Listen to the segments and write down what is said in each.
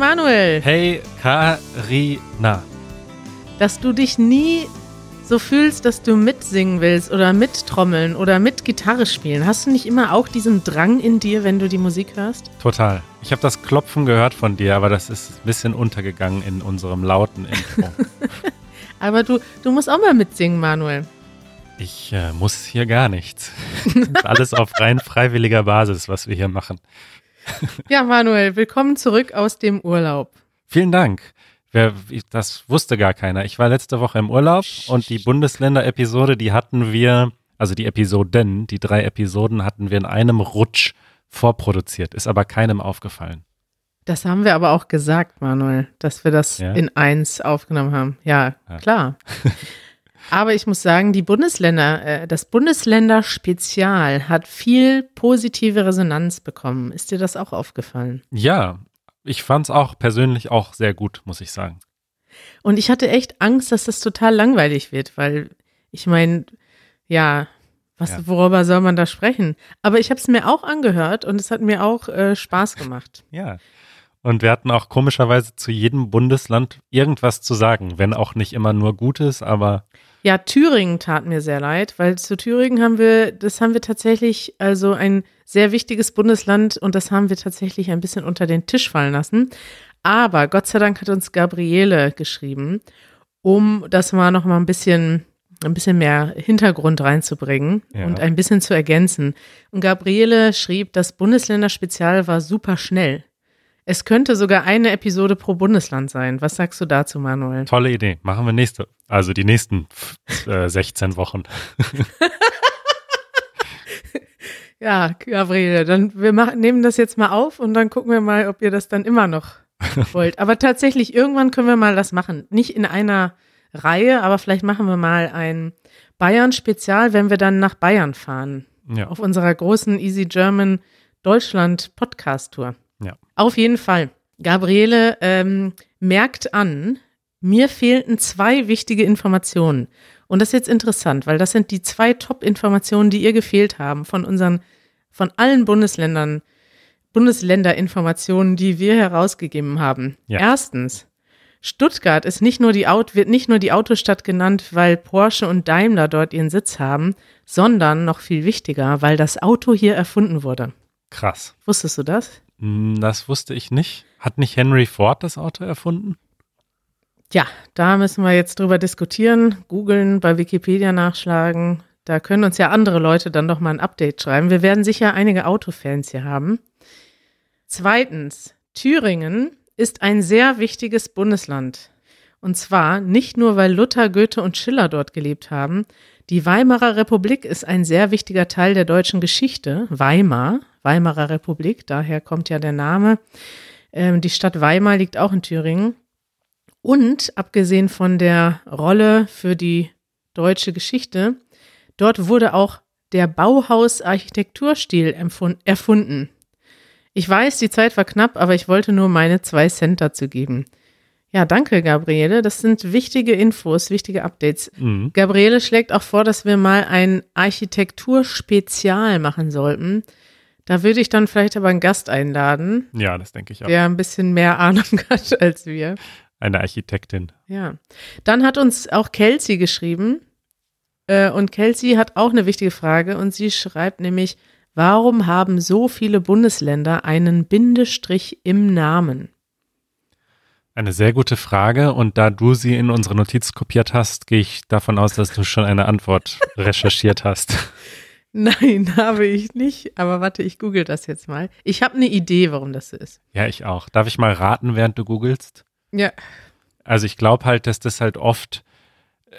Hey Manuel, Hey Karina. dass du dich nie so fühlst, dass du mitsingen willst oder mittrommeln oder mit Gitarre spielen. Hast du nicht immer auch diesen Drang in dir, wenn du die Musik hörst? Total. Ich habe das Klopfen gehört von dir, aber das ist ein bisschen untergegangen in unserem lauten Intro. Aber du, du musst auch mal mitsingen, Manuel. Ich äh, muss hier gar nichts. Das ist alles auf rein freiwilliger Basis, was wir hier machen. Ja, Manuel, willkommen zurück aus dem Urlaub. Vielen Dank. Wer, das wusste gar keiner. Ich war letzte Woche im Urlaub und die Bundesländer-Episode, die hatten wir, also die Episoden, die drei Episoden hatten wir in einem Rutsch vorproduziert. Ist aber keinem aufgefallen. Das haben wir aber auch gesagt, Manuel, dass wir das Ja? in eins aufgenommen haben. Ja, Ja. klar. aber ich muss sagen, die Bundesländer, äh, das Bundesländer-Spezial hat viel positive Resonanz bekommen. Ist dir das auch aufgefallen? Ja, ich fand es auch persönlich auch sehr gut, muss ich sagen. Und ich hatte echt Angst, dass das total langweilig wird, weil ich meine, ja, was, Ja. worüber soll man da sprechen? Aber ich habe es mir auch angehört und es hat mir auch äh, Spaß gemacht. Ja. Und wir hatten auch komischerweise zu jedem Bundesland irgendwas zu sagen, wenn auch nicht immer nur Gutes, aber Ja, Thüringen tat mir sehr leid, weil zu Thüringen haben wir, das haben wir tatsächlich, also ein sehr wichtiges Bundesland und das haben wir tatsächlich ein bisschen unter den Tisch fallen lassen. Aber Gott sei Dank hat uns Gabriele geschrieben, um das mal noch mal ein bisschen, ein bisschen mehr Hintergrund reinzubringen Ja. und ein bisschen zu ergänzen. Und Gabriele schrieb, das Bundesländerspezial war super schnell. Es könnte sogar eine Episode pro Bundesland sein. Was sagst du dazu, Manuel? tolle Idee. Machen wir nächste, also die nächsten äh, 16 Wochen. Ja, Gabriele, dann wir machen, nehmen das jetzt mal auf und dann gucken wir mal, ob ihr das dann immer noch wollt. Aber tatsächlich, irgendwann können wir mal das machen. Nicht in einer Reihe, aber vielleicht machen wir mal ein Bayern-Spezial, wenn wir dann nach Bayern fahren. Ja. Auf unserer großen Easy German Deutschland Podcast Tour. Ja. Auf jeden Fall. Gabriele ähm, merkt an, mir fehlten zwei wichtige Informationen. Und das ist jetzt interessant, weil das sind die zwei Top-Informationen, die ihr gefehlt haben von unseren, von allen Bundesländern, Bundesländerinformationen, die wir herausgegeben haben. Ja. Erstens, Stuttgart ist nicht nur die Auto, wird nicht nur die Autostadt genannt, weil Porsche und Daimler dort ihren Sitz haben, sondern noch viel wichtiger, weil das Auto hier erfunden wurde. Krass. Wusstest du das? Hm, Das wusste ich nicht. Hat nicht Henry Ford das Auto erfunden? Ja, da müssen wir jetzt drüber diskutieren, googeln, bei Wikipedia nachschlagen. Da können uns ja andere Leute dann doch mal ein Update schreiben. Wir werden sicher einige Autofans hier haben. Zweitens, Thüringen ist ein sehr wichtiges Bundesland. Und zwar nicht nur, weil Luther, Goethe und Schiller dort gelebt haben. Die Weimarer Republik ist ein sehr wichtiger Teil der deutschen Geschichte. Weimar, Weimarer Republik, daher kommt ja der Name. Ähm, die Stadt Weimar liegt auch in Thüringen. Und abgesehen von der Rolle für die deutsche Geschichte, dort wurde auch der Bauhaus-Architekturstil erfunden. Ich weiß, die Zeit war knapp, aber ich wollte nur meine zwei Cent dazu geben. Ja, danke, Gabriele. Das sind wichtige Infos, wichtige Updates. Mhm. Gabriele schlägt auch vor, dass wir mal ein Architekturspezial machen sollten. Da würde ich dann vielleicht aber einen Gast einladen, Ja, das denke ich auch. der ein bisschen mehr Ahnung hat als wir. Eine Architektin. Ja. Dann hat uns auch Kelsey geschrieben. Äh, und Kelsey hat auch eine wichtige Frage. Und sie schreibt nämlich, warum haben so viele Bundesländer einen Bindestrich im Namen? Eine sehr gute Frage und da du sie in unsere Notiz kopiert hast, gehe ich davon aus, dass du schon eine Antwort recherchiert hast. Nein, habe ich nicht. Aber warte, ich google das jetzt mal. Ich habe eine Idee, warum das so ist. Ja, ich auch. Darf ich mal raten, während du googelst? Ja. Also ich glaube halt, dass das halt oft äh,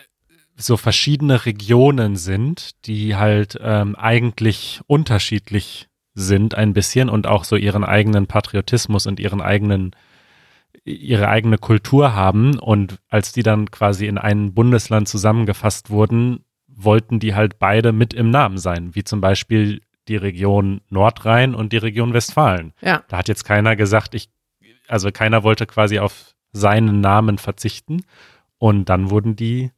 so verschiedene Regionen sind, die halt ähm, eigentlich unterschiedlich sind ein bisschen und auch so ihren eigenen Patriotismus und ihren eigenen ihre eigene Kultur haben und als die dann quasi in ein Bundesland zusammengefasst wurden, wollten die halt beide mit im Namen sein, wie zum Beispiel die Region Nordrhein und die Region Westfalen. Ja. Da hat jetzt keiner gesagt, ich, also keiner wollte quasi auf seinen Namen verzichten und dann wurden die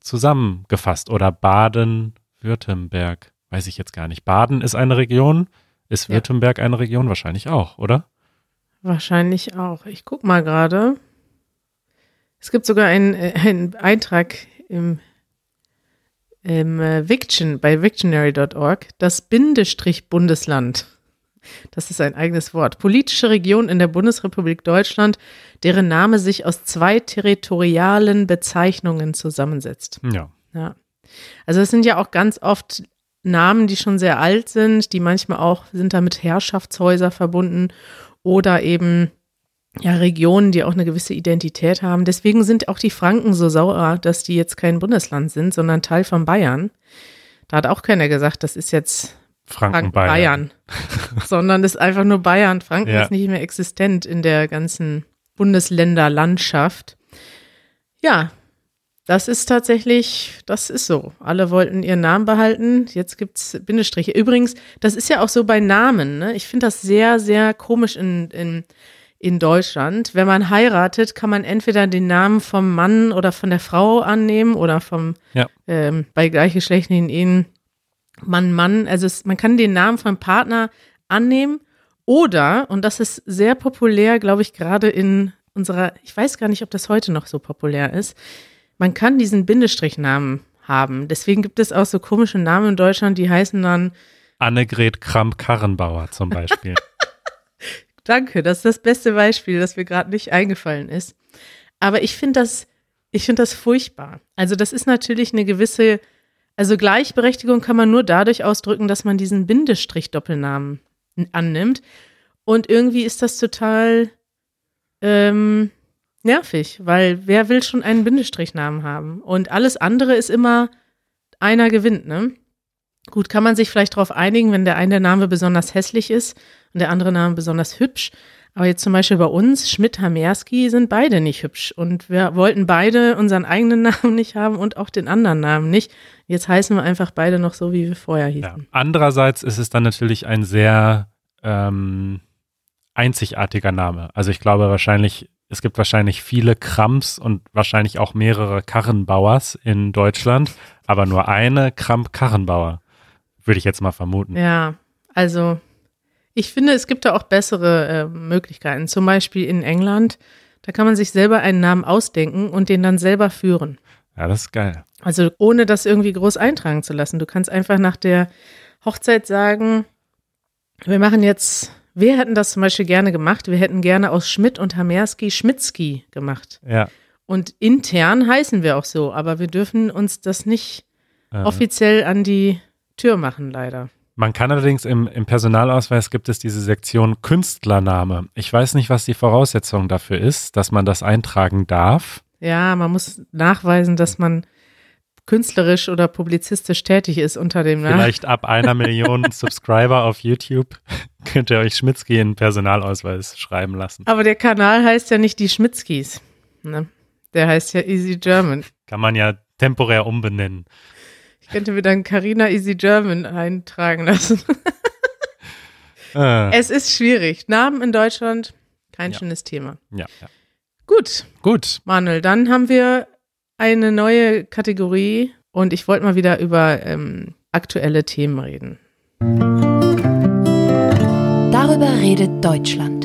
zusammengefasst oder Baden-Württemberg, weiß ich jetzt gar nicht. Baden ist eine Region, ist Ja. Württemberg eine Region? Wahrscheinlich auch, oder? Wahrscheinlich auch. Ich guck mal gerade. Es gibt sogar einen, äh, einen Eintrag im, im äh, Viction, bei Victionary.org, das Bindestrich Bundesland. Das ist ein eigenes Wort. Politische Region in der Bundesrepublik Deutschland, deren Name sich aus zwei territorialen Bezeichnungen zusammensetzt. Ja. Ja. Also es sind ja auch ganz oft Namen, die schon sehr alt sind, die manchmal auch sind da mit Herrschaftshäuser verbunden oder eben ja Regionen, die auch eine gewisse Identität haben. Deswegen sind auch die Franken so sauer, dass die jetzt kein Bundesland sind, sondern Teil von Bayern. Da hat auch keiner gesagt, das ist jetzt Franken, Franken Bayern. Bayern, sondern ist einfach nur Bayern. Franken Ja. ist nicht mehr existent in der ganzen Bundesländerlandschaft. Ja, das ist tatsächlich, das ist so. Alle wollten ihren Namen behalten. Jetzt gibt's Bindestriche. Übrigens, das ist ja auch so bei Namen. Ne? Ich finde das sehr, sehr komisch in, in, in Deutschland. Wenn man heiratet, kann man entweder den Namen vom Mann oder von der Frau annehmen oder vom Ja. ähm, bei gleichgeschlechtlichen Ehen Mann, Mann. Also es, man kann den Namen vom Partner annehmen oder, und das ist sehr populär, glaube ich, gerade in unserer, ich weiß gar nicht, ob das heute noch so populär ist, man kann diesen Bindestrichnamen haben. Deswegen gibt es auch so komische Namen in Deutschland, die heißen dann, Annegret Kramp-Karrenbauer zum Beispiel. danke, das ist das beste Beispiel, das mir gerade nicht eingefallen ist. Aber ich finde das, ich finde das furchtbar. Also das ist natürlich eine gewisse, also Gleichberechtigung kann man nur dadurch ausdrücken, dass man diesen Bindestrich-Doppelnamen annimmt. Und irgendwie ist das total ähm, nervig, weil wer will schon einen Bindestrichnamen haben? Und alles andere ist immer einer gewinnt, ne? Gut, kann man sich vielleicht darauf einigen, wenn der eine Name besonders hässlich ist und der andere Name besonders hübsch. Aber jetzt zum Beispiel bei uns, Schmidt-Hamerski, sind beide nicht hübsch. Und wir wollten beide unseren eigenen Namen nicht haben und auch den anderen Namen nicht. Jetzt heißen wir einfach beide noch so, wie wir vorher hießen. Ja. Andererseits ist es dann natürlich ein sehr ähm, einzigartiger Name. Also ich glaube wahrscheinlich, es gibt wahrscheinlich viele Kramps und wahrscheinlich auch mehrere Karrenbauers in Deutschland, aber nur eine Kramp-Karrenbauer, würde ich jetzt mal vermuten. Ja, also ich finde, es gibt da auch bessere äh, Möglichkeiten. Zum Beispiel in England, da kann man sich selber einen Namen ausdenken und den dann selber führen. Ja, das ist geil. Also ohne das irgendwie groß eintragen zu lassen. Du kannst einfach nach der Hochzeit sagen, wir machen jetzt, wir hätten das zum Beispiel gerne gemacht, wir hätten gerne aus Schmidt und Hamerski Schmitzki gemacht. Ja. Und intern heißen wir auch so, aber wir dürfen uns das nicht Äh, offiziell an die Tür machen, leider. Man kann allerdings im, im Personalausweis gibt es diese Sektion Künstlername. Ich weiß nicht, was die Voraussetzung dafür ist, dass man das eintragen darf. Ja, man muss nachweisen, dass man künstlerisch oder publizistisch tätig ist unter dem Namen. Vielleicht ab einer Million Subscriber auf YouTube könnt ihr euch Schmitzki in den Personalausweis schreiben lassen. Aber der Kanal heißt ja nicht die Schmitzkis. Ne? Der heißt ja Easy German. Kann man ja temporär umbenennen. Ich könnte mir dann Carina Easy German eintragen lassen. Äh, Es ist schwierig. Namen in Deutschland, kein Ja. schönes Thema. ja, ja. Gut, Gut. Manuel, dann haben wir eine neue Kategorie und ich wollte mal wieder über ähm, aktuelle Themen reden. Darüber redet Deutschland.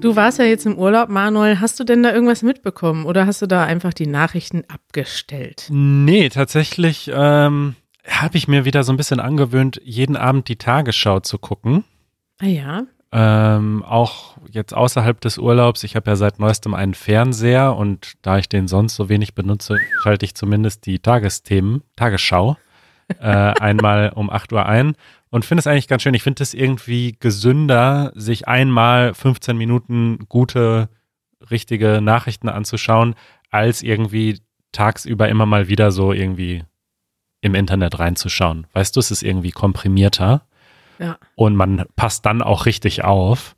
Du warst ja jetzt im Urlaub, Manuel. Hast du denn da irgendwas mitbekommen oder hast du da einfach die Nachrichten abgestellt? Nee, tatsächlich ähm, habe ich mir wieder so ein bisschen angewöhnt, jeden Abend die Tagesschau zu gucken. Ah ja. Ähm, auch jetzt außerhalb des Urlaubs. Ich habe ja seit neuestem einen Fernseher und da ich den sonst so wenig benutze, schalte ich zumindest die Tagesthemen, Tagesschau, äh, einmal um 8 Uhr ein und finde es eigentlich ganz schön. Ich finde es irgendwie gesünder, sich einmal 15 Minuten gute, richtige Nachrichten anzuschauen, als irgendwie tagsüber immer mal wieder so irgendwie im Internet reinzuschauen. Weißt du, es ist irgendwie komprimierter Ja. und man passt dann auch richtig auf.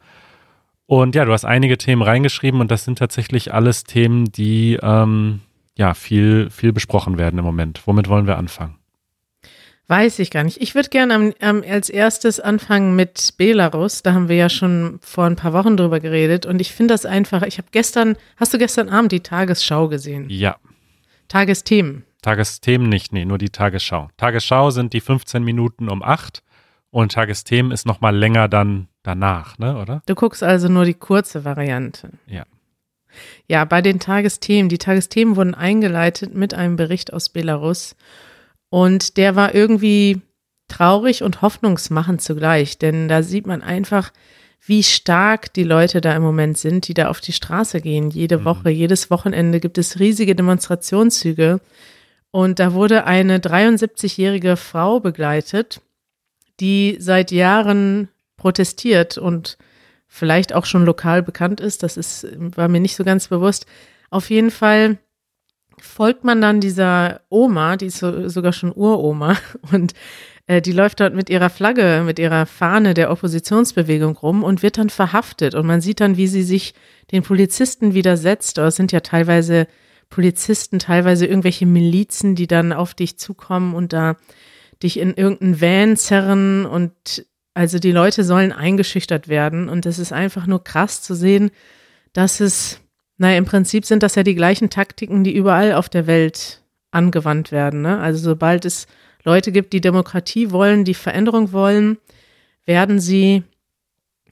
Und ja, du hast einige Themen reingeschrieben und das sind tatsächlich alles Themen, die ähm, ja viel, viel besprochen werden im Moment. Womit wollen wir anfangen? Weiß ich gar nicht. Ich würde gerne als erstes anfangen mit Belarus. Da haben wir ja schon vor ein paar Wochen drüber geredet. Und ich finde das einfach, ich habe gestern, hast du gestern Abend die Tagesschau gesehen? Ja, Tagesthemen. Tagesthemen nicht, nee, nur die Tagesschau. Tagesschau sind die 15 Minuten um 8 Und Tagesthemen ist nochmal länger dann danach, ne, oder? Du guckst also nur die kurze Variante. Ja. Ja, bei den Tagesthemen. Die Tagesthemen wurden eingeleitet mit einem Bericht aus Belarus. Und der war irgendwie traurig und hoffnungsmachend zugleich, denn da sieht man einfach, wie stark die Leute da im Moment sind, die da auf die Straße gehen. Jede Mhm. Woche, jedes Wochenende gibt es riesige Demonstrationszüge. Und da wurde eine 73-jährige Frau begleitet, die seit Jahren protestiert und vielleicht auch schon lokal bekannt ist. Das ist, war mir nicht so ganz bewusst. Auf jeden Fall folgt man dann dieser Oma, die ist so, sogar schon Uroma und äh, die läuft dort mit ihrer Flagge, mit ihrer Fahne der Oppositionsbewegung rum und wird dann verhaftet. Und man sieht dann, wie sie sich den Polizisten widersetzt. Oder es sind ja teilweise Polizisten, teilweise irgendwelche Milizen, die dann auf dich zukommen und da dich in irgendeinen Van zerren und also die Leute sollen eingeschüchtert werden und es ist einfach nur krass zu sehen, dass es, naja, im Prinzip sind das ja die gleichen Taktiken, die überall auf der Welt angewandt werden. Ne? Also sobald es Leute gibt, die Demokratie wollen, die Veränderung wollen, werden sie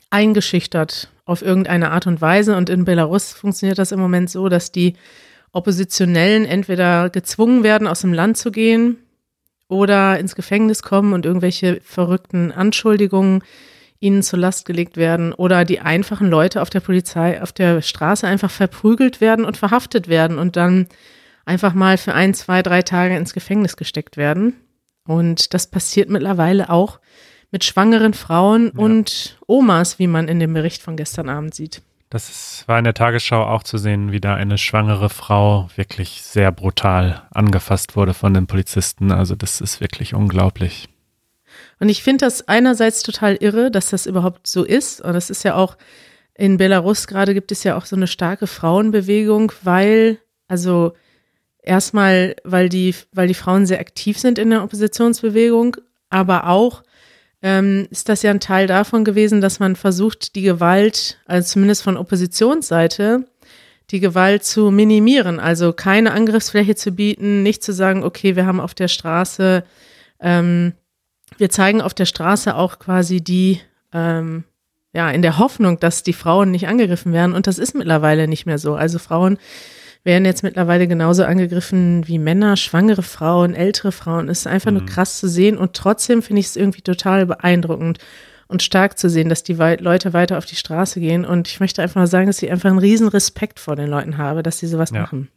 eingeschüchtert auf irgendeine Art und Weise. Und in Belarus funktioniert das im Moment so, dass die Oppositionellen entweder gezwungen werden, aus dem Land zu gehen oder ins Gefängnis kommen und irgendwelche verrückten Anschuldigungen ihnen zur Last gelegt werden oder die einfachen Leute auf der Polizei, auf der Straße einfach verprügelt werden und verhaftet werden und dann einfach mal für ein, zwei, drei Tage ins Gefängnis gesteckt werden. Und das passiert mittlerweile auch mit schwangeren Frauen Ja. und Omas, wie man in dem Bericht von gestern Abend sieht. Das war in der Tagesschau auch zu sehen, wie da eine schwangere Frau wirklich sehr brutal angefasst wurde von den Polizisten. Also das ist wirklich unglaublich. Und ich finde das einerseits total irre, dass das überhaupt so ist. Und das ist ja auch in Belarus gerade gibt es ja auch so eine starke Frauenbewegung, weil, also erstmal, weil die, weil die Frauen sehr aktiv sind in der Oppositionsbewegung, aber auch ähm, ist das ja ein Teil davon gewesen, dass man versucht, die Gewalt, also zumindest von Oppositionsseite, die Gewalt zu minimieren, also keine Angriffsfläche zu bieten, nicht zu sagen, okay, wir haben auf der Straße, ähm, wir zeigen auf der Straße auch quasi die, ähm, ja, in der Hoffnung, dass die Frauen nicht angegriffen werden. Und das ist mittlerweile nicht mehr so. Also Frauen werden jetzt mittlerweile genauso angegriffen wie Männer, schwangere Frauen, ältere Frauen. Es ist einfach nur krass zu sehen. Und trotzdem finde ich es irgendwie total beeindruckend und stark zu sehen, dass die Leute weiter auf die Straße gehen. Und ich möchte einfach mal sagen, dass ich einfach einen riesen Respekt vor den Leuten habe, dass sie sowas Ja. machen.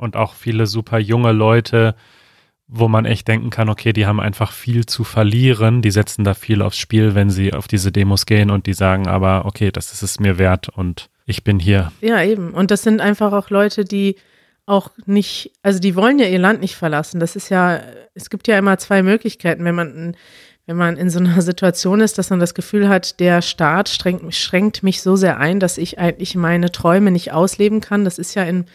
Und auch viele super junge Leute, wo man echt denken kann, okay, die haben einfach viel zu verlieren. Die setzen da viel aufs Spiel, wenn sie auf diese Demos gehen und die sagen aber, okay, das ist es mir wert und ich bin hier. Ja, eben. Und das sind einfach auch Leute, die auch nicht, also die wollen ja ihr Land nicht verlassen. Das ist ja, es gibt ja immer zwei Möglichkeiten, wenn man, wenn man in so einer Situation ist, dass man das Gefühl hat, der Staat schränkt, schränkt mich so sehr ein, dass ich eigentlich meine Träume nicht ausleben kann. Das ist ja in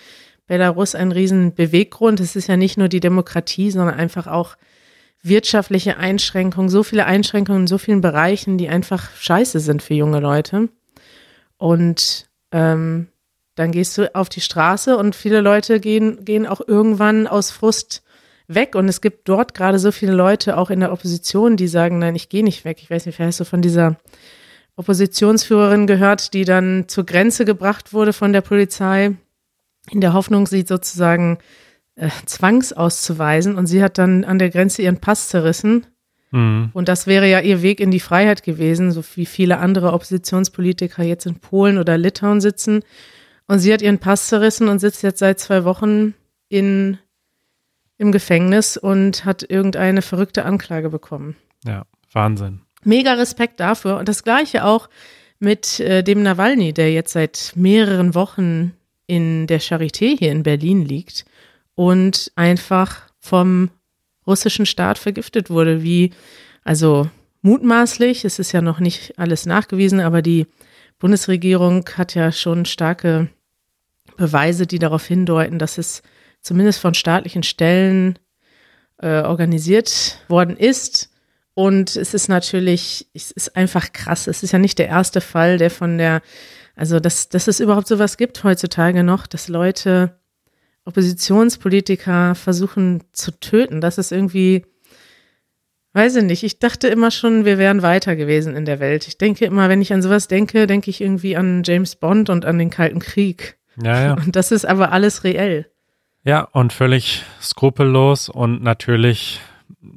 Belarus ein riesen Beweggrund. Es ist ja nicht nur die Demokratie, sondern einfach auch wirtschaftliche Einschränkungen, so viele Einschränkungen in so vielen Bereichen, die einfach scheiße sind für junge Leute. Und ähm, dann gehst du auf die Straße und viele Leute gehen, gehen auch irgendwann aus Frust weg. Und es gibt dort gerade so viele Leute, auch in der Opposition, die sagen, nein, ich gehe nicht weg. Ich weiß nicht, vielleicht hast du von dieser Oppositionsführerin gehört, die dann zur Grenze gebracht wurde von der Polizei, in der Hoffnung, sie sozusagen äh, zwangsauszuweisen. Und sie hat dann an der Grenze ihren Pass zerrissen. Mhm. Und das wäre ja ihr Weg in die Freiheit gewesen, so wie viele andere Oppositionspolitiker jetzt in Polen oder Litauen sitzen. Und sie hat ihren Pass zerrissen und sitzt jetzt seit zwei Wochen in, im Gefängnis und hat irgendeine verrückte Anklage bekommen. Ja, Wahnsinn. Mega Respekt dafür. Und das gleiche auch mit äh, dem Nawalny, der jetzt seit mehreren Wochen in der Charité hier in Berlin liegt und einfach vom russischen Staat vergiftet wurde, wie, also mutmaßlich, es ist ja noch nicht alles nachgewiesen, aber die Bundesregierung hat ja schon starke Beweise, die darauf hindeuten, dass es zumindest von staatlichen Stellen äh, organisiert worden ist. Und es ist natürlich, es ist einfach krass. Es ist ja nicht der erste Fall, der von der, also dass, dass es überhaupt sowas gibt heutzutage noch, dass Leute Oppositionspolitiker versuchen zu töten. Das ist irgendwie, Weiß ich nicht. Ich dachte immer schon, wir wären weiter gewesen in der Welt. Ich denke immer, wenn ich an sowas denke, denke ich irgendwie an James Bond und an den Kalten Krieg. Ja, ja. Und das ist aber alles reell. Ja, und völlig skrupellos und natürlich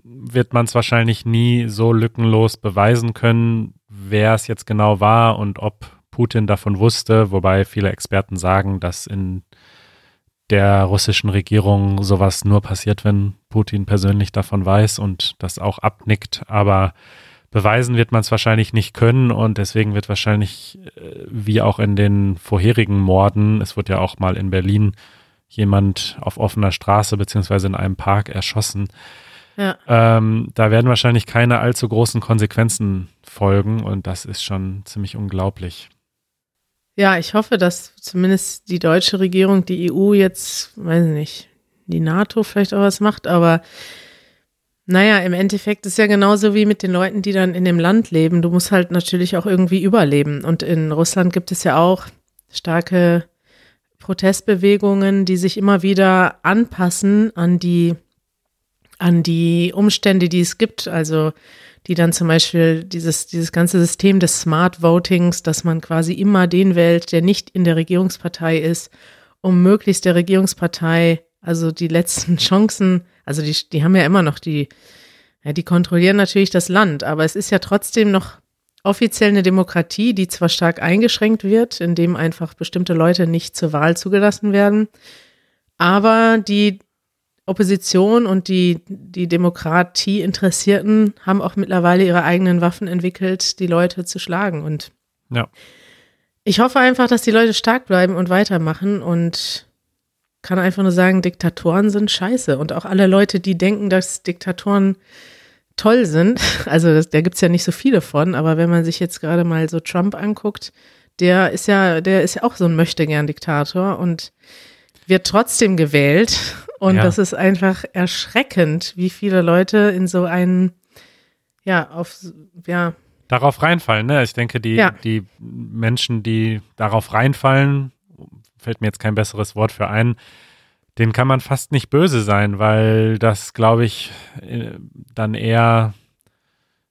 wird man es wahrscheinlich nie so lückenlos beweisen können, wer es jetzt genau war und ob Putin davon wusste, wobei viele Experten sagen, dass in der russischen Regierung sowas nur passiert, wenn Putin persönlich davon weiß und das auch abnickt. Aber beweisen wird man es wahrscheinlich nicht können und deswegen wird wahrscheinlich, äh, wie auch in den vorherigen Morden, es wird ja auch mal in Berlin jemand auf offener Straße beziehungsweise in einem Park erschossen. Ja. Ähm, da werden wahrscheinlich keine allzu großen Konsequenzen folgen und das ist schon ziemlich unglaublich. Ja, ich hoffe, dass zumindest die deutsche Regierung, die EU jetzt, weiß nicht, die NATO vielleicht auch was macht, aber naja, im Endeffekt ist ja genauso wie mit den Leuten, die dann in dem Land leben. Du musst halt natürlich auch irgendwie überleben. Und in Russland gibt es ja auch starke Protestbewegungen, die sich immer wieder anpassen an die, an die Umstände, die es gibt. Also die dann zum Beispiel dieses, dieses ganze System des Smart Votings, dass man quasi immer den wählt, der nicht in der Regierungspartei ist, um möglichst der Regierungspartei, also die letzten Chancen, also die, die haben ja immer noch die, ja, die kontrollieren natürlich das Land, aber es ist ja trotzdem noch offiziell eine Demokratie, die zwar stark eingeschränkt wird, indem einfach bestimmte Leute nicht zur Wahl zugelassen werden, aber die Opposition und die, die Demokratie-Interessierten haben auch mittlerweile ihre eigenen Waffen entwickelt, die Leute zu schlagen. Und Ja. ich hoffe einfach, dass die Leute stark bleiben und weitermachen und kann einfach nur sagen, Diktatoren sind scheiße. Und auch alle Leute, die denken, dass Diktatoren toll sind, also das, da gibt's ja nicht so viele von, aber wenn man sich jetzt gerade mal so Trump anguckt, der ist ja, der ist ja auch so ein Möchtegern-Diktator und wird trotzdem gewählt. Und Ja. das ist einfach erschreckend, wie viele Leute in so einen, ja, auf, ja, Darauf reinfallen, ne? Ich denke, die, Ja. die Menschen, die darauf reinfallen, fällt mir jetzt kein besseres Wort für ein, denen kann man fast nicht böse sein, weil das, glaube ich, äh, dann eher,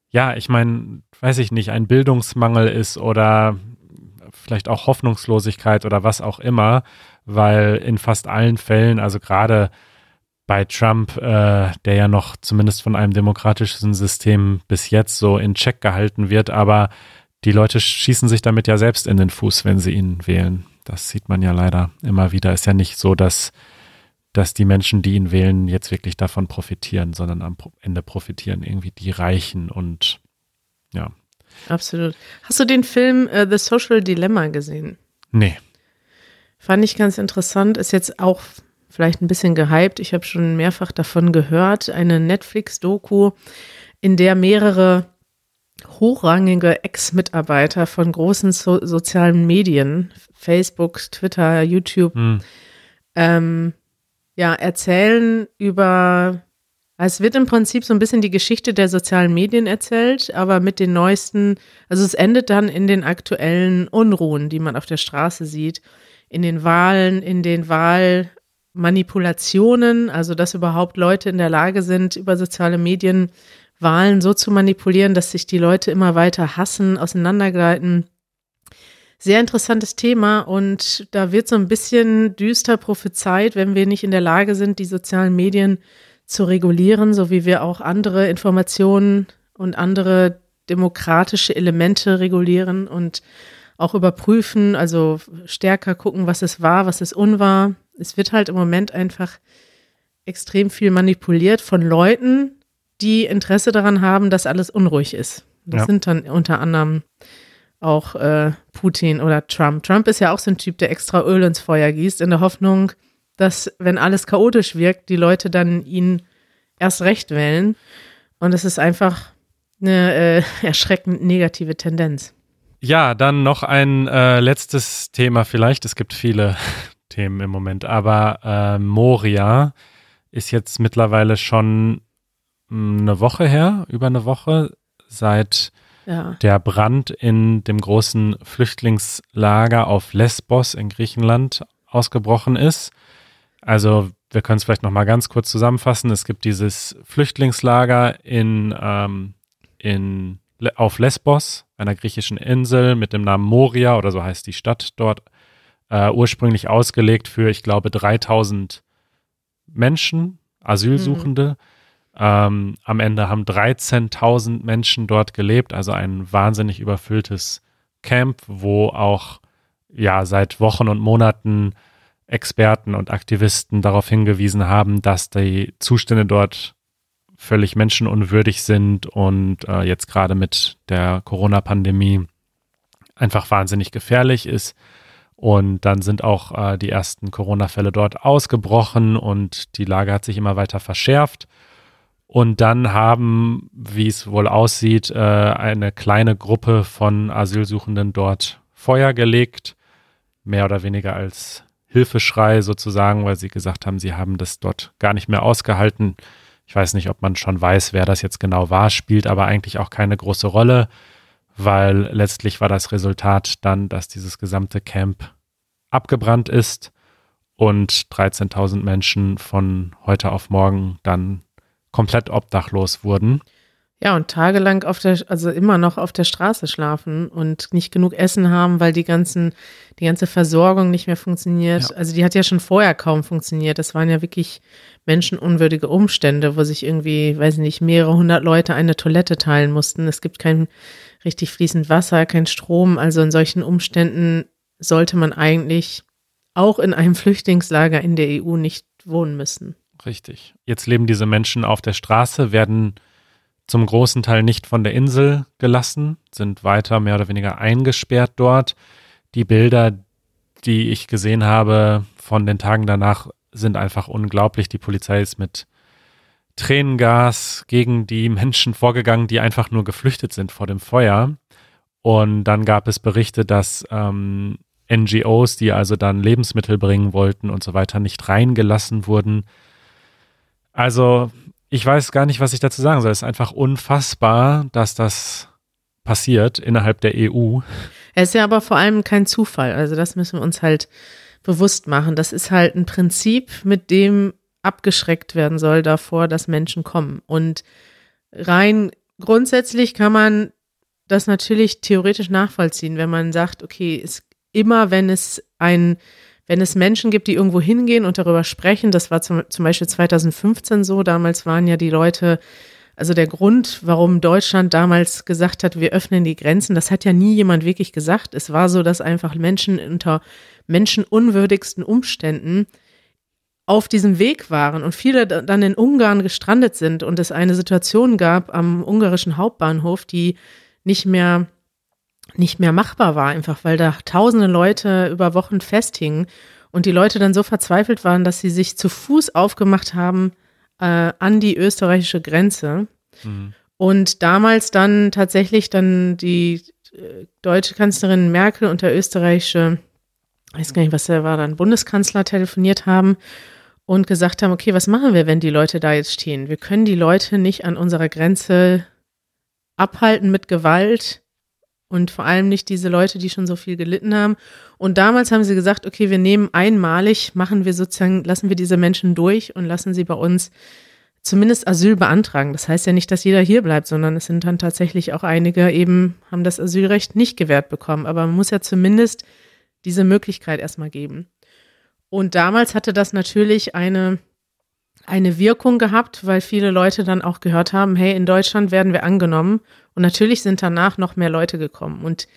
ja, ich meine, weiß ich nicht, ein Bildungsmangel ist oder vielleicht auch Hoffnungslosigkeit oder was auch immer, weil in fast allen Fällen, also gerade bei Trump, äh, der ja noch zumindest von einem demokratischen System bis jetzt so in Check gehalten wird, aber die Leute schießen sich damit ja selbst in den Fuß, wenn sie ihn wählen. Das sieht man ja leider immer wieder. Ist ja nicht so, dass, dass die Menschen, die ihn wählen, jetzt wirklich davon profitieren, sondern am Ende profitieren irgendwie die Reichen und ja. Absolut. Hast du den Film äh, The Social Dilemma gesehen? Nee. Fand ich ganz interessant. Ist jetzt auch vielleicht ein bisschen gehypt. Ich habe schon mehrfach davon gehört. Eine Netflix-Doku, in der mehrere hochrangige Ex-Mitarbeiter von großen so sozialen Medien, Facebook, Twitter, YouTube, Hm. ähm, ja, erzählen über, es wird im Prinzip so ein bisschen die Geschichte der sozialen Medien erzählt, aber mit den neuesten, also es endet dann in den aktuellen Unruhen, die man auf der Straße sieht, in den Wahlen, in den Wahlmanipulationen, also dass überhaupt Leute in der Lage sind, über soziale Medien Wahlen so zu manipulieren, dass sich die Leute immer weiter hassen, auseinandergleiten. Sehr interessantes Thema und da wird so ein bisschen düster prophezeit, wenn wir nicht in der Lage sind, die sozialen Medien zu regulieren, so wie wir auch andere Informationen und andere demokratische Elemente regulieren und auch überprüfen, also stärker gucken, was es war, was es unwahr. Es wird halt im Moment einfach extrem viel manipuliert von Leuten, die Interesse daran haben, dass alles unruhig ist. Das Ja. sind dann unter anderem auch äh, Putin oder Trump. Trump ist ja auch so ein Typ, der extra Öl ins Feuer gießt, in der Hoffnung, dass, wenn alles chaotisch wirkt, die Leute dann ihn erst recht wählen. Und es ist einfach eine äh, erschreckend negative Tendenz. Ja, dann noch ein äh, letztes Thema vielleicht. Es gibt viele Themen im Moment, aber äh, Moria ist jetzt mittlerweile schon mh, eine Woche her, über eine Woche, seit Ja. der Brand in dem großen Flüchtlingslager auf Lesbos in Griechenland ausgebrochen ist. Also wir können es vielleicht noch mal ganz kurz zusammenfassen. Es gibt dieses Flüchtlingslager in, ähm, in, auf Lesbos, einer griechischen Insel mit dem Namen Moria oder so heißt die Stadt dort, äh, ursprünglich ausgelegt für, ich glaube, 3000 Menschen, Asylsuchende. Mhm. Ähm, am Ende haben 13.000 Menschen dort gelebt, also ein wahnsinnig überfülltes Camp, wo auch ja seit Wochen und Monaten Experten und Aktivisten darauf hingewiesen haben, dass die Zustände dort völlig menschenunwürdig sind und äh, jetzt gerade mit der Corona-Pandemie einfach wahnsinnig gefährlich ist. Und dann sind auch äh, die ersten Corona-Fälle dort ausgebrochen und die Lage hat sich immer weiter verschärft. Und dann haben, wie es wohl aussieht, äh, eine kleine Gruppe von Asylsuchenden dort Feuer gelegt, mehr oder weniger als Hilfeschrei sozusagen, weil sie gesagt haben, sie haben das dort gar nicht mehr ausgehalten. Ich weiß nicht, ob man schon weiß, wer das jetzt genau war, spielt aber eigentlich auch keine große Rolle, weil letztlich war das Resultat dann, dass dieses gesamte Camp abgebrannt ist und 13.000 Menschen von heute auf morgen dann komplett obdachlos wurden. Ja, und tagelang auf der, also immer noch auf der Straße schlafen und nicht genug Essen haben, weil die ganzen, die ganze Versorgung nicht mehr funktioniert. Ja. Also die hat ja schon vorher kaum funktioniert. Das waren ja wirklich menschenunwürdige Umstände, wo sich irgendwie, weiß ich nicht, mehrere hundert Leute eine Toilette teilen mussten. Es gibt kein richtig fließend Wasser, kein Strom. Also in solchen Umständen sollte man eigentlich auch in einem Flüchtlingslager in der EU nicht wohnen müssen. Richtig. Jetzt leben diese Menschen auf der Straße, werden zum großen Teil nicht von der Insel gelassen, sind weiter mehr oder weniger eingesperrt dort. Die Bilder, die ich gesehen habe von den Tagen danach, sind einfach unglaublich. Die Polizei ist mit Tränengas gegen die Menschen vorgegangen, die einfach nur geflüchtet sind vor dem Feuer. Und dann gab es Berichte, dass ähm, NGOs, die also dann Lebensmittel bringen wollten und so weiter, nicht reingelassen wurden. Also ich weiß gar nicht, was ich dazu sagen soll. Es ist einfach unfassbar, dass das passiert innerhalb der EU. Es ist ja aber vor allem kein Zufall. Also das müssen wir uns halt bewusst machen. Das ist halt ein Prinzip, mit dem abgeschreckt werden soll davor, dass Menschen kommen. Und rein grundsätzlich kann man das natürlich theoretisch nachvollziehen, wenn man sagt, okay, es, immer wenn es ein wenn es Menschen gibt, die irgendwo hingehen und darüber sprechen, das war zum, zum Beispiel 2015 so, damals waren ja die Leute, also der Grund, warum Deutschland damals gesagt hat, wir öffnen die Grenzen, das hat ja nie jemand wirklich gesagt. Es war so, dass einfach Menschen unter menschenunwürdigsten Umständen auf diesem Weg waren und viele dann in Ungarn gestrandet sind und es eine Situation gab am ungarischen Hauptbahnhof, die nicht mehr nicht mehr machbar war, einfach weil da tausende Leute über Wochen festhingen und die Leute dann so verzweifelt waren, dass sie sich zu Fuß aufgemacht haben äh, an die österreichische Grenze. Mhm. Und damals dann tatsächlich dann die äh, deutsche Kanzlerin Merkel und der österreichische, ich weiß gar nicht, was der war, dann Bundeskanzler telefoniert haben und gesagt haben, okay, was machen wir, wenn die Leute da jetzt stehen? Wir können die Leute nicht an unserer Grenze abhalten mit Gewalt und vor allem nicht diese Leute, die schon so viel gelitten haben. Und damals haben sie gesagt, okay, wir nehmen einmalig, machen wir sozusagen, lassen wir diese Menschen durch und lassen sie bei uns zumindest Asyl beantragen. Das heißt ja nicht, dass jeder hier bleibt, sondern es sind dann tatsächlich auch einige eben, haben das Asylrecht nicht gewährt bekommen. Aber man muss ja zumindest diese Möglichkeit erstmal geben. Und damals hatte das natürlich eine eine Wirkung gehabt, weil viele Leute dann auch gehört haben, hey, in Deutschland werden wir angenommen. Und natürlich sind danach noch mehr Leute gekommen. Und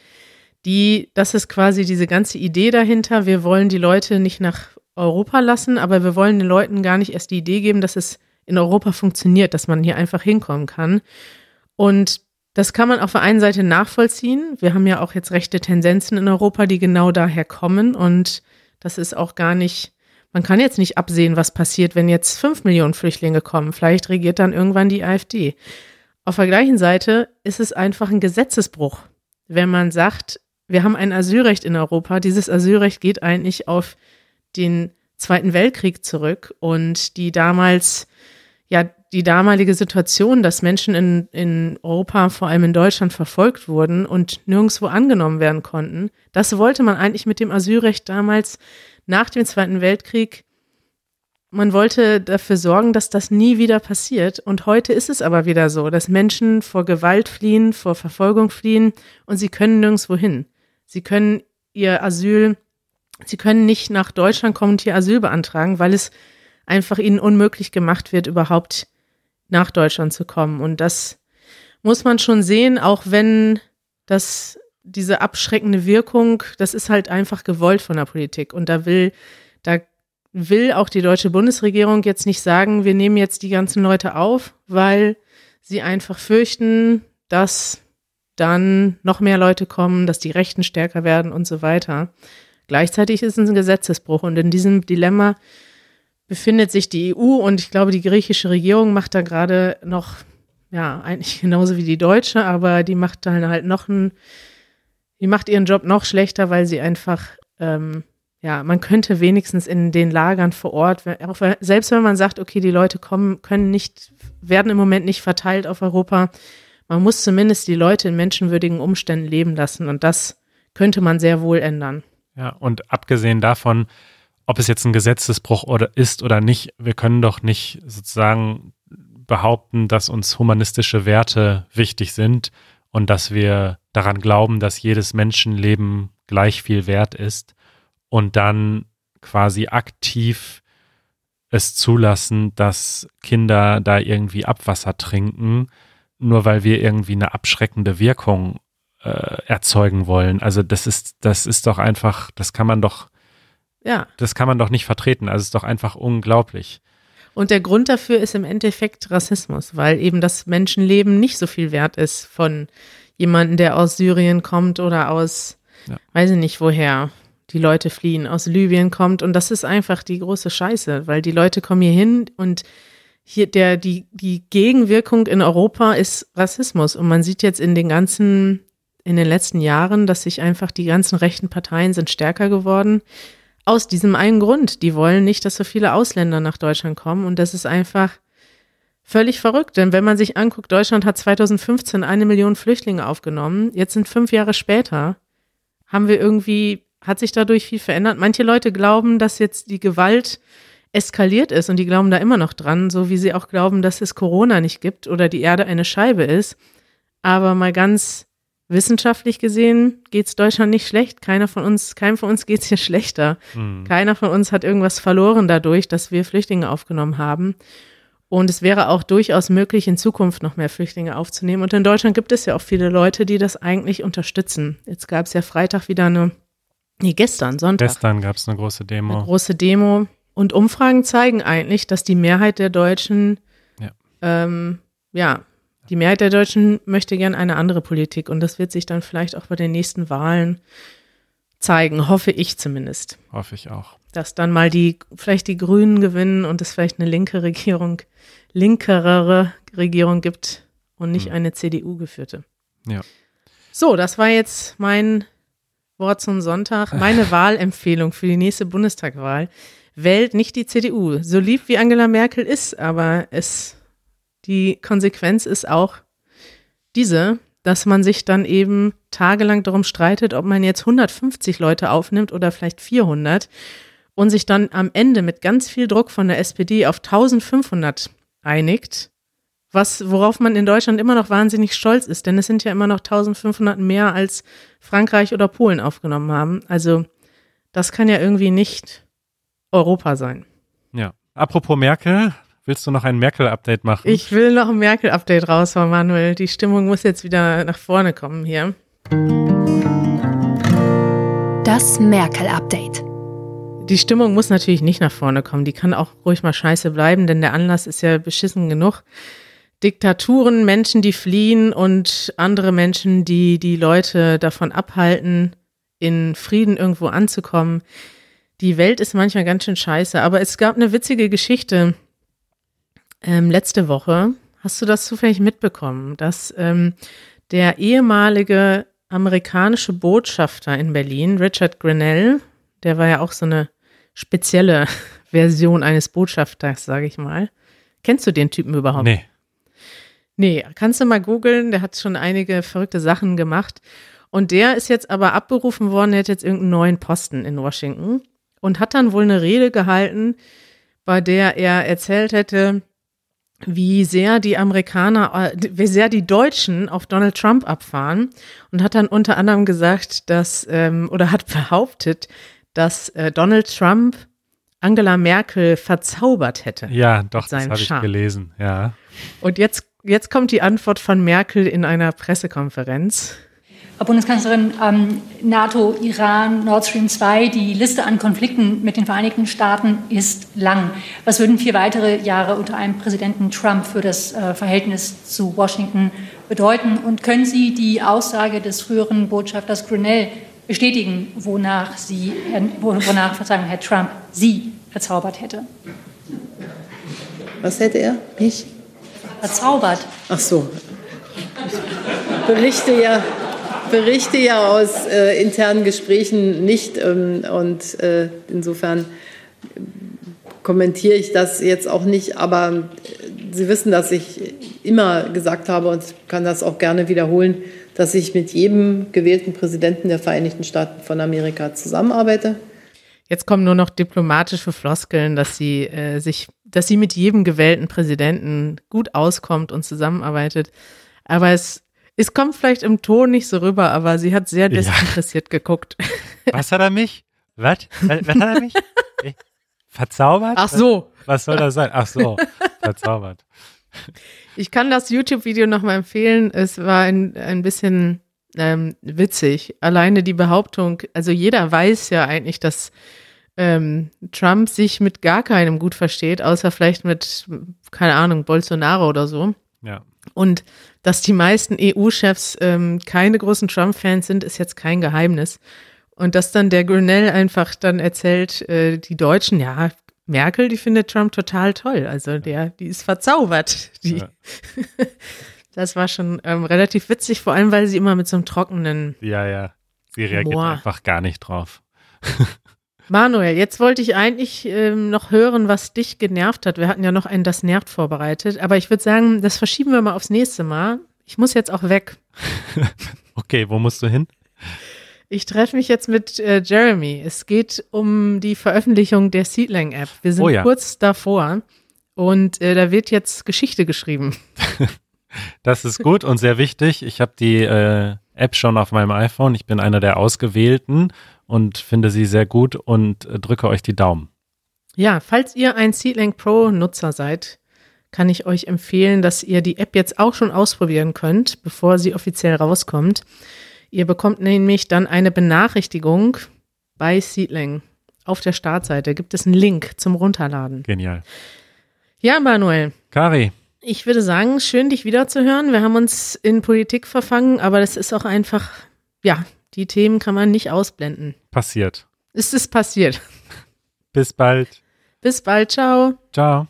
die, das ist quasi diese ganze Idee dahinter. Wir wollen die Leute nicht nach Europa lassen, aber wir wollen den Leuten gar nicht erst die Idee geben, dass es in Europa funktioniert, dass man hier einfach hinkommen kann. Und das kann man auf der einen Seite nachvollziehen. Wir haben ja auch jetzt rechte Tendenzen in Europa, die genau daher kommen. Und das ist auch gar nicht man kann jetzt nicht absehen, was passiert, wenn jetzt fünf Millionen Flüchtlinge kommen. Vielleicht regiert dann irgendwann die AfD. Auf der gleichen Seite ist es einfach ein Gesetzesbruch, wenn man sagt, wir haben ein Asylrecht in Europa. Dieses Asylrecht geht eigentlich auf den Zweiten Weltkrieg zurück und die damals, ja, die damalige Situation, dass Menschen in, in Europa, vor allem in Deutschland, verfolgt wurden und nirgendwo angenommen werden konnten. Das wollte man eigentlich mit dem Asylrecht damals nach dem Zweiten Weltkrieg man wollte dafür sorgen, dass das nie wieder passiert. Und heute ist es aber wieder so, dass Menschen vor Gewalt fliehen, vor Verfolgung fliehen und sie können nirgendwo hin. Sie können ihr Asyl, sie können nicht nach Deutschland kommen und hier Asyl beantragen, weil es einfach ihnen unmöglich gemacht wird, überhaupt nach Deutschland zu kommen. Und das muss man schon sehen, auch wenn das diese abschreckende Wirkung, das ist halt einfach gewollt von der Politik. Und da will, da will auch die deutsche Bundesregierung jetzt nicht sagen, wir nehmen jetzt die ganzen Leute auf, weil sie einfach fürchten, dass dann noch mehr Leute kommen, dass die Rechten stärker werden und so weiter. Gleichzeitig ist es ein Gesetzesbruch und in diesem Dilemma befindet sich die EU und ich glaube, die griechische Regierung macht da gerade noch, ja, eigentlich genauso wie die deutsche, aber die macht dann halt noch ein, die macht ihren Job noch schlechter, weil sie einfach, ähm, ja, man könnte wenigstens in den Lagern vor Ort, auch selbst wenn man sagt, okay, die Leute kommen, können nicht, werden im Moment nicht verteilt auf Europa, man muss zumindest die Leute in menschenwürdigen Umständen leben lassen und das könnte man sehr wohl ändern. Ja, und abgesehen davon, ob es jetzt ein Gesetzesbruch oder ist oder nicht, wir können doch nicht sozusagen behaupten, dass uns humanistische Werte wichtig sind und dass wir daran glauben, dass jedes Menschenleben gleich viel wert ist und dann quasi aktiv es zulassen, dass Kinder da irgendwie Abwasser trinken, nur weil wir irgendwie eine abschreckende Wirkung äh, erzeugen wollen. Also das ist, das ist doch einfach, das kann man doch, ja. das kann man doch nicht vertreten. Also es ist doch einfach unglaublich. Und der Grund dafür ist im Endeffekt Rassismus, weil eben das Menschenleben nicht so viel wert ist von jemandem, der aus Syrien kommt oder aus, ja. weiß ich nicht woher, die Leute fliehen, aus Libyen kommt. Und das ist einfach die große Scheiße, weil die Leute kommen hier hin und hier der, die, die Gegenwirkung in Europa ist Rassismus. Und man sieht jetzt in den ganzen, in den letzten Jahren, dass sich einfach die ganzen rechten Parteien sind stärker geworden. Aus diesem einen Grund. Die wollen nicht, dass so viele Ausländer nach Deutschland kommen. Und das ist einfach völlig verrückt. Denn wenn man sich anguckt, Deutschland hat 2015 eine Million Flüchtlinge aufgenommen. Jetzt sind fünf Jahre später, haben wir irgendwie, hat sich dadurch viel verändert. Manche Leute glauben, dass jetzt die Gewalt eskaliert ist und die glauben da immer noch dran, so wie sie auch glauben, dass es Corona nicht gibt oder die Erde eine Scheibe ist. Aber mal ganz wissenschaftlich gesehen geht es Deutschland nicht schlecht. Keiner von uns, keinem von uns geht es hier schlechter. Mhm. Keiner von uns hat irgendwas verloren dadurch, dass wir Flüchtlinge aufgenommen haben. Und es wäre auch durchaus möglich, in Zukunft noch mehr Flüchtlinge aufzunehmen. Und in Deutschland gibt es ja auch viele Leute, die das eigentlich unterstützen. Jetzt gab es ja Freitag wieder eine, nee, gestern, Sonntag. Gestern gab es eine große Demo. Eine große Demo und Umfragen zeigen eigentlich, dass die Mehrheit der Deutschen, ja, ähm, ja die Mehrheit der Deutschen möchte gern eine andere Politik. Und das wird sich dann vielleicht auch bei den nächsten Wahlen zeigen, hoffe ich zumindest. Hoffe ich auch. Dass dann mal die, vielleicht die Grünen gewinnen und es vielleicht eine linke Regierung, linkerere Regierung gibt und nicht hm. eine CDU geführte. Ja. So, das war jetzt mein Wort zum Sonntag, meine Wahlempfehlung für die nächste Bundestagwahl wählt nicht die CDU. So lieb wie Angela Merkel ist, aber es, die Konsequenz ist auch diese, dass man sich dann eben tagelang darum streitet, ob man jetzt 150 Leute aufnimmt oder vielleicht 400 und sich dann am Ende mit ganz viel Druck von der SPD auf 1500 einigt, was, worauf man in Deutschland immer noch wahnsinnig stolz ist, denn es sind ja immer noch 1500 mehr als Frankreich oder Polen aufgenommen haben. Also, das kann ja irgendwie nicht Europa sein. Ja. Apropos Merkel, willst du noch ein Merkel-Update machen? Ich will noch ein Merkel-Update raushauen, Manuel. Die Stimmung muss jetzt wieder nach vorne kommen hier. Das Merkel-Update. Die Stimmung muss natürlich nicht nach vorne kommen. Die kann auch ruhig mal scheiße bleiben, denn der Anlass ist ja beschissen genug. Diktaturen, Menschen, die fliehen und andere Menschen, die die Leute davon abhalten, in Frieden irgendwo anzukommen die Welt ist manchmal ganz schön scheiße. Aber es gab eine witzige Geschichte ähm, letzte Woche. Hast du das zufällig mitbekommen, dass ähm, der ehemalige amerikanische Botschafter in Berlin, Richard Grinnell, der war ja auch so eine spezielle Version eines Botschafters, sage ich mal. Kennst du den Typen überhaupt? Nee. Nee, kannst du mal googeln, der hat schon einige verrückte Sachen gemacht. Und der ist jetzt aber abberufen worden, der hat jetzt irgendeinen neuen Posten in Washington und hat dann wohl eine Rede gehalten bei der er erzählt hätte, wie sehr die Amerikaner, äh, wie sehr die Deutschen auf Donald Trump abfahren und hat dann unter anderem gesagt, dass ähm, oder hat behauptet, dass äh, Donald Trump Angela Merkel verzaubert hätte. Ja, doch, das habe ich gelesen, ja. Und jetzt, jetzt kommt die Antwort von Merkel in einer Pressekonferenz. Frau Bundeskanzlerin, ähm, NATO, Iran, Nord Stream 2, die Liste an Konflikten mit den Vereinigten Staaten ist lang. Was würden vier weitere Jahre unter einem Präsidenten Trump für das äh, Verhältnis zu Washington bedeuten? Und können Sie die Aussage des früheren Botschafters Grinnell bestätigen, wonach, Sie, wonach Verzeihung, Herr Trump Sie verzaubert hätte? Was hätte er? Mich? Verzaubert. Ach so. Ich berichte ja berichte ja aus äh, internen Gesprächen nicht ähm, und äh, insofern kommentiere ich das jetzt auch nicht, aber äh, Sie wissen, dass ich immer gesagt habe und kann das auch gerne wiederholen, dass ich mit jedem gewählten Präsidenten der Vereinigten Staaten von Amerika zusammenarbeite. Jetzt kommen nur noch diplomatische Floskeln, dass sie äh, sich, dass sie mit jedem gewählten Präsidenten gut auskommt und zusammenarbeitet. Aber es es kommt vielleicht im Ton nicht so rüber, aber sie hat sehr desinteressiert ja. geguckt. Was hat er mich? Was? Was, hat er mich? Verzaubert? Ach so. Was soll das sein? Ach so, verzaubert. Ich kann das YouTube-Video nochmal empfehlen. Es war ein, ein bisschen ähm, witzig. Alleine die Behauptung, also jeder weiß ja eigentlich, dass ähm, Trump sich mit gar keinem gut versteht, außer vielleicht mit, keine Ahnung, Bolsonaro oder so. Ja. Und dass die meisten EU-Chefs ähm, keine großen Trump-Fans sind, ist jetzt kein Geheimnis. Und dass dann der Grinnell einfach dann erzählt, äh, die Deutschen, ja, Merkel, die findet Trump total toll. Also der, die ist verzaubert. Die. Ja. das war schon ähm, relativ witzig, vor allem, weil sie immer mit so einem trockenen. Ja, ja. Sie reagiert Humor. einfach gar nicht drauf. Manuel, jetzt wollte ich eigentlich ähm, noch hören, was dich genervt hat. Wir hatten ja noch ein Das nervt vorbereitet, aber ich würde sagen, das verschieben wir mal aufs nächste Mal. Ich muss jetzt auch weg. okay, wo musst du hin? Ich treffe mich jetzt mit äh, Jeremy. Es geht um die Veröffentlichung der Seedling-App. Wir sind oh ja. kurz davor und äh, da wird jetzt Geschichte geschrieben. das ist gut und sehr wichtig. Ich habe die äh, App schon auf meinem iPhone. Ich bin einer der Ausgewählten und finde sie sehr gut und äh, drücke euch die Daumen. Ja, falls ihr ein Seedlink Pro Nutzer seid, kann ich euch empfehlen, dass ihr die App jetzt auch schon ausprobieren könnt, bevor sie offiziell rauskommt. Ihr bekommt nämlich dann eine Benachrichtigung bei Seedling. Auf der Startseite gibt es einen Link zum Runterladen. Genial. Ja, Manuel. Kari. Ich würde sagen, schön, dich wiederzuhören. Wir haben uns in Politik verfangen, aber das ist auch einfach, ja, die Themen kann man nicht ausblenden. Passiert. Ist es passiert. Bis bald. Bis bald. Ciao. Ciao.